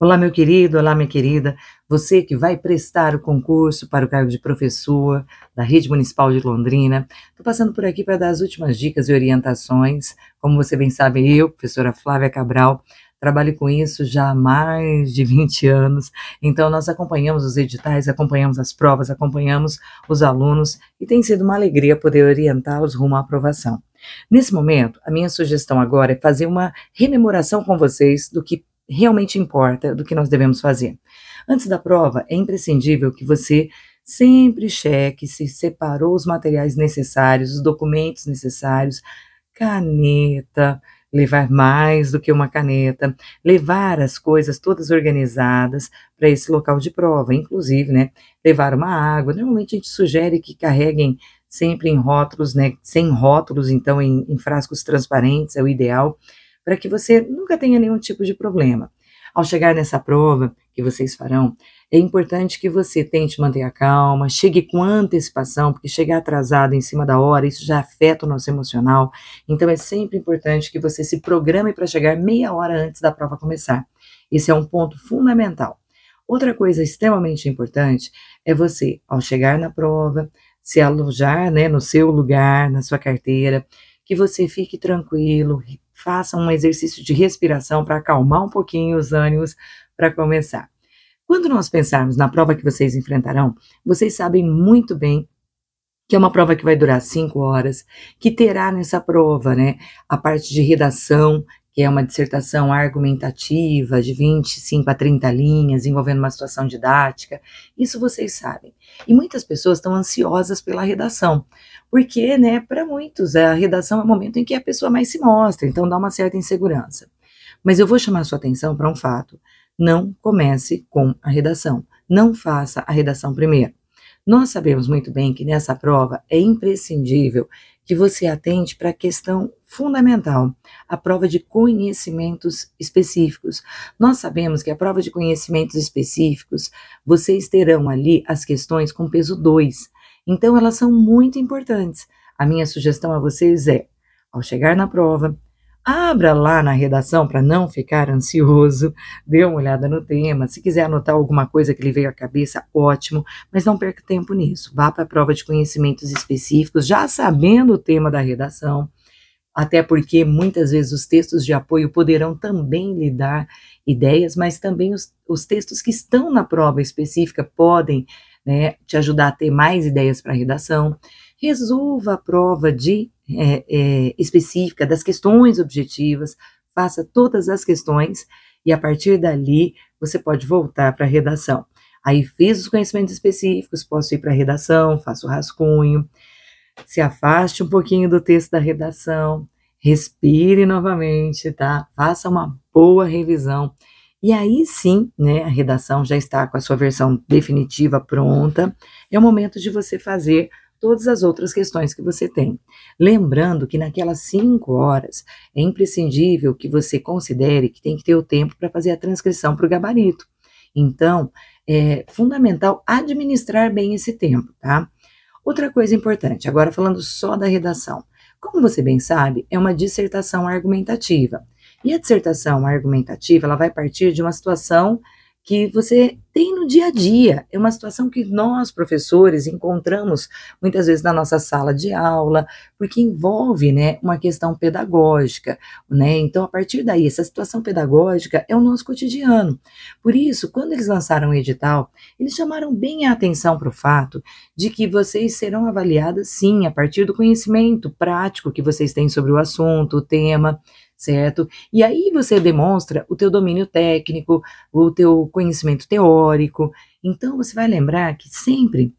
Olá, meu querido, olá, minha querida. Você que vai prestar o concurso para o cargo de professor da Rede Municipal de Londrina. Estou passando por aqui para dar as últimas dicas e orientações. Como você bem sabe, eu, professora Flávia Cabral, trabalho com isso já há mais de 20 anos. Então, nós acompanhamos os editais, acompanhamos as provas, acompanhamos os alunos e tem sido uma alegria poder orientá-los rumo à aprovação. Nesse momento, a minha sugestão agora é fazer uma rememoração com vocês do que realmente importa do que nós devemos fazer. Antes da prova, é imprescindível que você sempre cheque se separou os materiais necessários, os documentos necessários, caneta, levar mais do que uma caneta, levar as coisas todas organizadas para esse local de prova, inclusive, né, levar uma água. Normalmente a gente sugere que carreguem sempre em rótulos, né, sem rótulos, então em, em frascos transparentes é o ideal para que você nunca tenha nenhum tipo de problema. Ao chegar nessa prova que vocês farão, é importante que você tente manter a calma, chegue com antecipação, porque chegar atrasado em cima da hora, isso já afeta o nosso emocional. Então é sempre importante que você se programe para chegar meia hora antes da prova começar. Esse é um ponto fundamental. Outra coisa extremamente importante é você, ao chegar na prova, se alojar né, no seu lugar, na sua carteira, que você fique tranquilo, faça um exercício de respiração para acalmar um pouquinho os ânimos para começar. Quando nós pensarmos na prova que vocês enfrentarão, vocês sabem muito bem que é uma prova que vai durar cinco horas, que terá nessa prova, né, a parte de redação, que é uma dissertação argumentativa de 25 a 30 linhas, envolvendo uma situação didática. Isso vocês sabem. E muitas pessoas estão ansiosas pela redação, porque, né, para muitos, a redação é o momento em que a pessoa mais se mostra, então dá uma certa insegurança. Mas eu vou chamar sua atenção para um fato. Não comece com a redação. Não faça a redação primeiro. Nós sabemos muito bem que nessa prova é imprescindível que você atente para a questão fundamental, a prova de conhecimentos específicos. Nós sabemos que a prova de conhecimentos específicos, vocês terão ali as questões com peso 2. Então, elas são muito importantes. A minha sugestão a vocês é, ao chegar na prova, Abra lá na redação para não ficar ansioso, dê uma olhada no tema. Se quiser anotar alguma coisa que lhe veio à cabeça, ótimo, mas não perca tempo nisso. Vá para a prova de conhecimentos específicos, já sabendo o tema da redação, até porque muitas vezes os textos de apoio poderão também lhe dar ideias, mas também os, os textos que estão na prova específica podem né, te ajudar a ter mais ideias para a redação. Resolva a prova de é, é, específica das questões objetivas, faça todas as questões e a partir dali você pode voltar para a redação. Aí fiz os conhecimentos específicos, posso ir para a redação, faço o rascunho, se afaste um pouquinho do texto da redação, respire novamente, tá? Faça uma boa revisão. E aí sim, né, a redação já está com a sua versão definitiva pronta. É o momento de você fazer todas as outras questões que você tem. Lembrando que naquelas cinco horas é imprescindível que você considere que tem que ter o tempo para fazer a transcrição para o gabarito. Então, é fundamental administrar bem esse tempo, tá? Outra coisa importante, agora falando só da redação. Como você bem sabe, é uma dissertação argumentativa. E a dissertação argumentativa, ela vai partir de uma situação que você tem no dia a dia. É uma situação que nós, professores, encontramos muitas vezes na nossa sala de aula, porque envolve né, uma questão pedagógica. Né? Então, a partir daí, essa situação pedagógica é o nosso cotidiano. Por isso, quando eles lançaram o edital, eles chamaram bem a atenção para o fato de que vocês serão avaliadas, sim, a partir do conhecimento prático que vocês têm sobre o assunto, o tema certo? E aí você demonstra o teu domínio técnico, o teu conhecimento teórico. Então você vai lembrar que sempre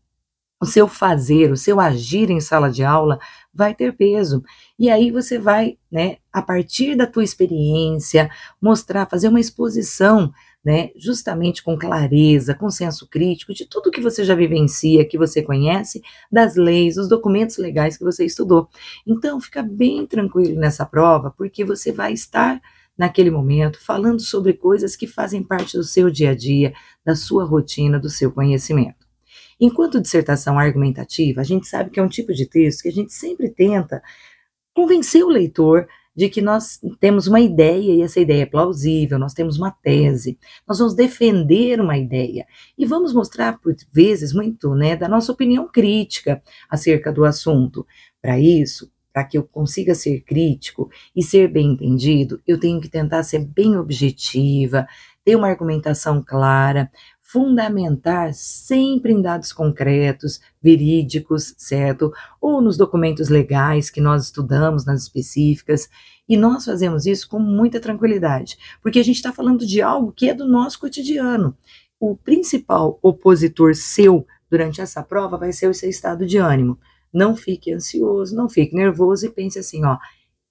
o seu fazer, o seu agir em sala de aula vai ter peso. E aí você vai, né, a partir da tua experiência, mostrar, fazer uma exposição né, justamente com clareza, com senso crítico de tudo que você já vivencia, que você conhece, das leis, os documentos legais que você estudou. Então, fica bem tranquilo nessa prova, porque você vai estar naquele momento falando sobre coisas que fazem parte do seu dia a dia, da sua rotina, do seu conhecimento. Enquanto dissertação argumentativa, a gente sabe que é um tipo de texto que a gente sempre tenta convencer o leitor de que nós temos uma ideia e essa ideia é plausível, nós temos uma tese, nós vamos defender uma ideia e vamos mostrar, por vezes, muito, né, da nossa opinião crítica acerca do assunto. Para isso, para que eu consiga ser crítico e ser bem entendido, eu tenho que tentar ser bem objetiva, ter uma argumentação clara, fundamentar sempre em dados concretos, verídicos, certo? Ou nos documentos legais que nós estudamos, nas específicas. E nós fazemos isso com muita tranquilidade, porque a gente está falando de algo que é do nosso cotidiano. O principal opositor seu durante essa prova vai ser o seu estado de ânimo. Não fique ansioso, não fique nervoso e pense assim, ó,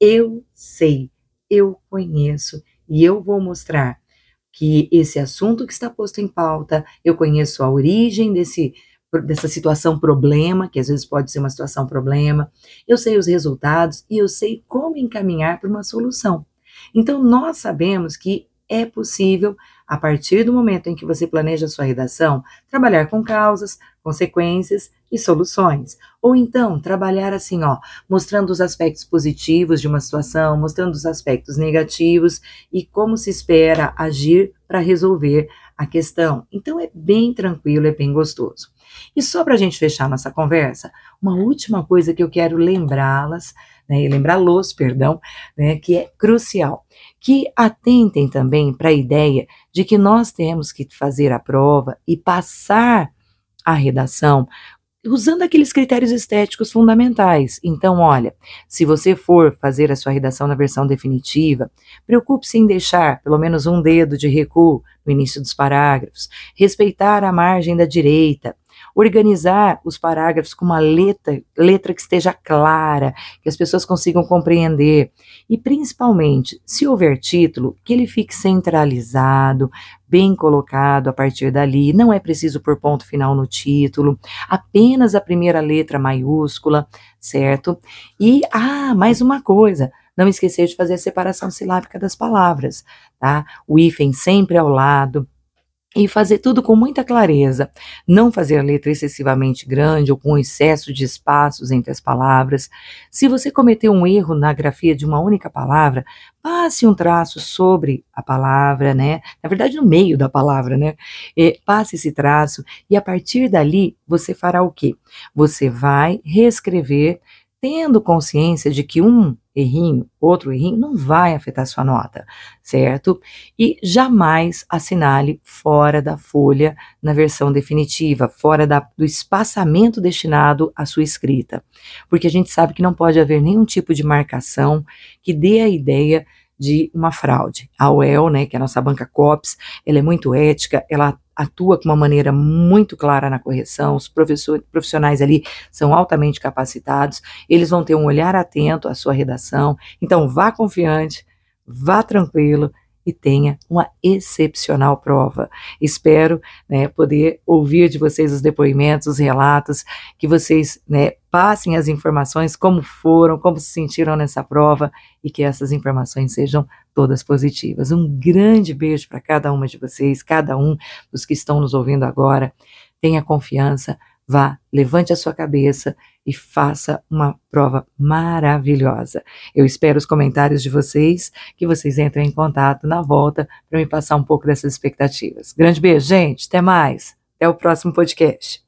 eu sei, eu conheço e eu vou mostrar que esse assunto que está posto em pauta, eu conheço a origem desse dessa situação problema, que às vezes pode ser uma situação problema, eu sei os resultados e eu sei como encaminhar para uma solução. Então nós sabemos que é possível, a partir do momento em que você planeja sua redação, trabalhar com causas, consequências e soluções. Ou então, trabalhar assim, ó, mostrando os aspectos positivos de uma situação, mostrando os aspectos negativos e como se espera agir para resolver a questão. Então, é bem tranquilo, é bem gostoso. E só para a gente fechar nossa conversa, uma última coisa que eu quero lembrá-las, né, lembrá-los, perdão, né, que é crucial que atentem também para a ideia de que nós temos que fazer a prova e passar a redação usando aqueles critérios estéticos fundamentais. Então, olha, se você for fazer a sua redação na versão definitiva, preocupe-se em deixar pelo menos um dedo de recuo no início dos parágrafos, respeitar a margem da direita, organizar os parágrafos com uma letra, letra que esteja clara, que as pessoas consigam compreender. E, principalmente, se houver título, que ele fique centralizado, bem colocado a partir dali. Não é preciso por ponto final no título, apenas a primeira letra maiúscula, certo? E, ah, mais uma coisa. Não esquecer de fazer a separação silábica das palavras, tá? O hífen sempre ao lado, e fazer tudo com muita clareza, não fazer a letra excessivamente grande ou com excesso de espaços entre as palavras. Se você cometeu um erro na grafia de uma única palavra, passe um traço sobre a palavra, né? Na verdade, no meio da palavra, né? E passe esse traço e a partir dali você fará o quê? Você vai reescrever tendo consciência de que um errinho, outro errinho, não vai afetar sua nota, certo? E jamais assinale fora da folha na versão definitiva, fora da, do espaçamento destinado à sua escrita, porque a gente sabe que não pode haver nenhum tipo de marcação que dê a ideia de uma fraude. A UEL, né, que é a nossa banca COPS, ela é muito ética, ela atua com uma maneira muito clara na correção, os profissionais ali são altamente capacitados, eles vão ter um olhar atento à sua redação, então vá confiante, vá tranquilo e tenha uma excepcional prova. Espero né, poder ouvir de vocês os depoimentos, os relatos, que vocês né, passem as informações, como foram, como se sentiram nessa prova e que essas informações sejam todas positivas. Um grande beijo para cada uma de vocês, cada um dos que estão nos ouvindo agora. Tenha confiança, vá, levante a sua cabeça e faça uma prova maravilhosa. Eu espero os comentários de vocês, que vocês entrem em contato na volta para me passar um pouco dessas expectativas. Grande beijo, gente, até mais. Até o próximo podcast.